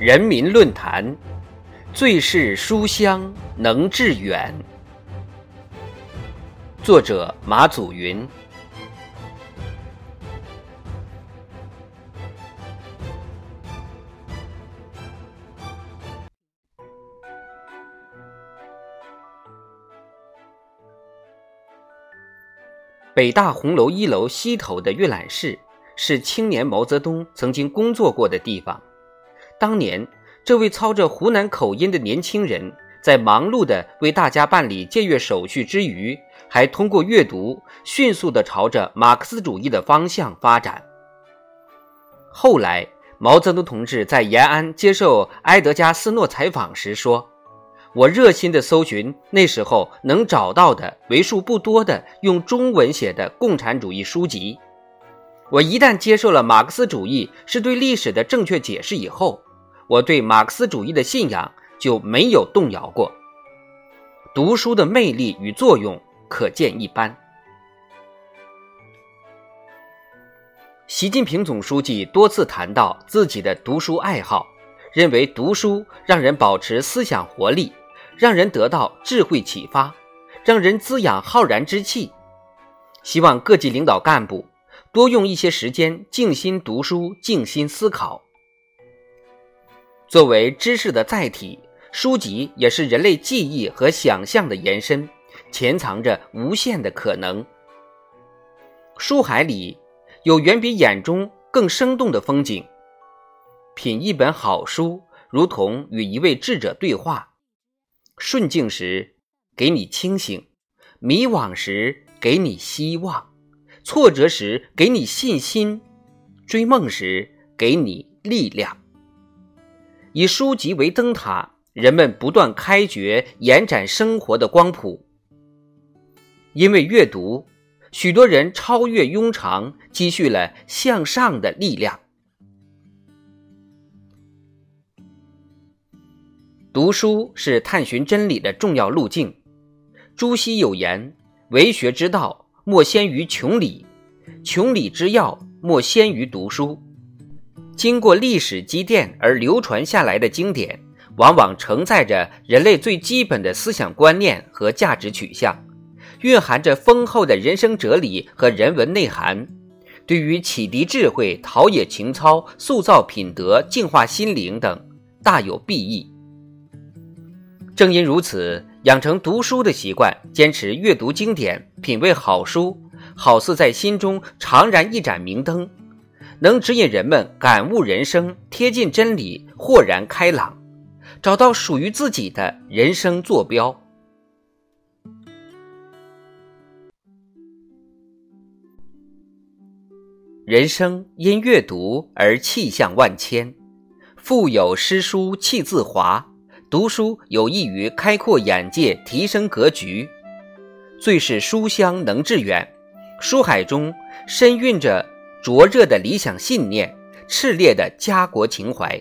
人民论坛，最是书香能致远。作者马祖云。北大红楼一楼西头的阅览室，是青年毛泽东曾经工作过的地方。当年，这位操着湖南口音的年轻人，在忙碌的为大家办理借阅手续之余，还通过阅读迅速的朝着马克思主义的方向发展。后来，毛泽东同志在延安接受埃德加斯诺采访时说：“我热心的搜寻那时候能找到的为数不多的用中文写的共产主义书籍。我一旦接受了马克思主义是对历史的正确解释以后。”我对马克思主义的信仰就没有动摇过。读书的魅力与作用可见一斑。习近平总书记多次谈到自己的读书爱好，认为读书让人保持思想活力，让人得到智慧启发，让人滋养浩然之气。希望各级领导干部多用一些时间静心读书、静心思考。作为知识的载体，书籍也是人类记忆和想象的延伸，潜藏着无限的可能。书海里有远比眼中更生动的风景。品一本好书，如同与一位智者对话。顺境时给你清醒，迷惘时给你希望，挫折时给你信心，追梦时给你力量。以书籍为灯塔，人们不断开掘、延展生活的光谱。因为阅读，许多人超越庸常，积蓄了向上的力量。读书是探寻真理的重要路径。朱熹有言：“为学之道，莫先于穷理；穷理之要，莫先于读书。”经过历史积淀而流传下来的经典，往往承载着人类最基本的思想观念和价值取向，蕴含着丰厚的人生哲理和人文内涵，对于启迪智慧、陶冶情操、塑造品德、净化心灵等大有裨益。正因如此，养成读书的习惯，坚持阅读经典，品味好书，好似在心中常燃一盏明灯。能指引人们感悟人生，贴近真理，豁然开朗，找到属于自己的人生坐标。人生因阅读而气象万千，腹有诗书气自华。读书有益于开阔眼界，提升格局。最是书香能致远，书海中深蕴着。灼热的理想信念，炽烈的家国情怀。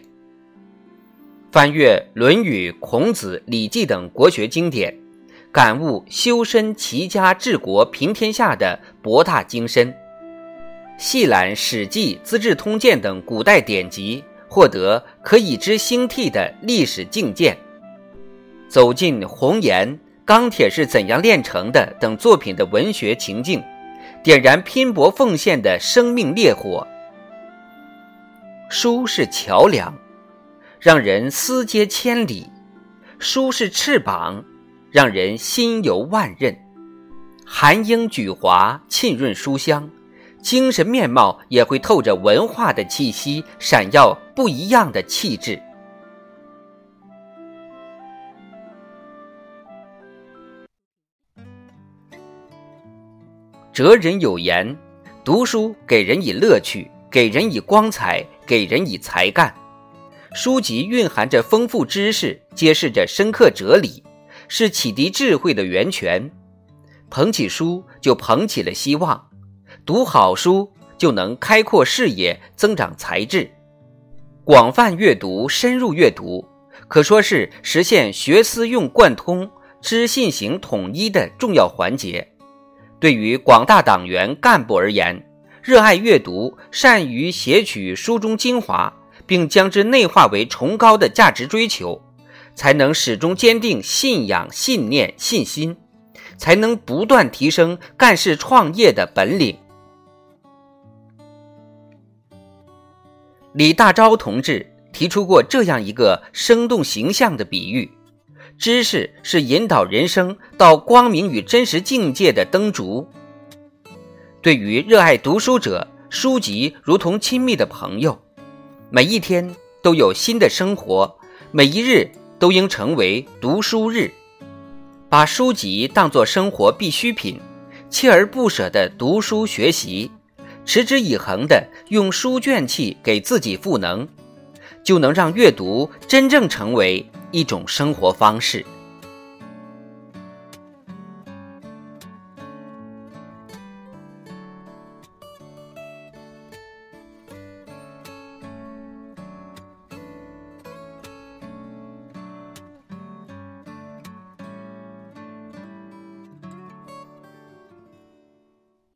翻阅《论语》《孔子》《礼记》等国学经典，感悟修身齐家治国平天下的博大精深；细览《史记》《资治通鉴》等古代典籍，获得可以知兴替的历史境界。走进《红岩》《钢铁是怎样炼成的》等作品的文学情境。点燃拼搏奉献的生命烈火。书是桥梁，让人思接千里；书是翅膀，让人心游万仞。寒英举华，沁润书香，精神面貌也会透着文化的气息，闪耀不一样的气质。哲人有言：“读书给人以乐趣，给人以光彩，给人以才干。书籍蕴含着丰富知识，揭示着深刻哲理，是启迪智慧的源泉。捧起书，就捧起了希望。读好书，就能开阔视野，增长才智。广泛阅读，深入阅读，可说是实现学思用贯通、知信行统一的重要环节。对于广大党员干部而言，热爱阅读，善于撷取书中精华，并将之内化为崇高的价值追求，才能始终坚定信仰、信念、信心，才能不断提升干事创业的本领。李大钊同志提出过这样一个生动形象的比喻：知识是引导人生到光明与真实境界的灯烛。对于热爱读书者，书籍如同亲密的朋友，每一天都有新的生活，每一日都应成为读书日。把书籍当作生活必需品，锲而不舍地读书学习。持之以恒地用书卷气给自己赋能，就能让阅读真正成为一种生活方式。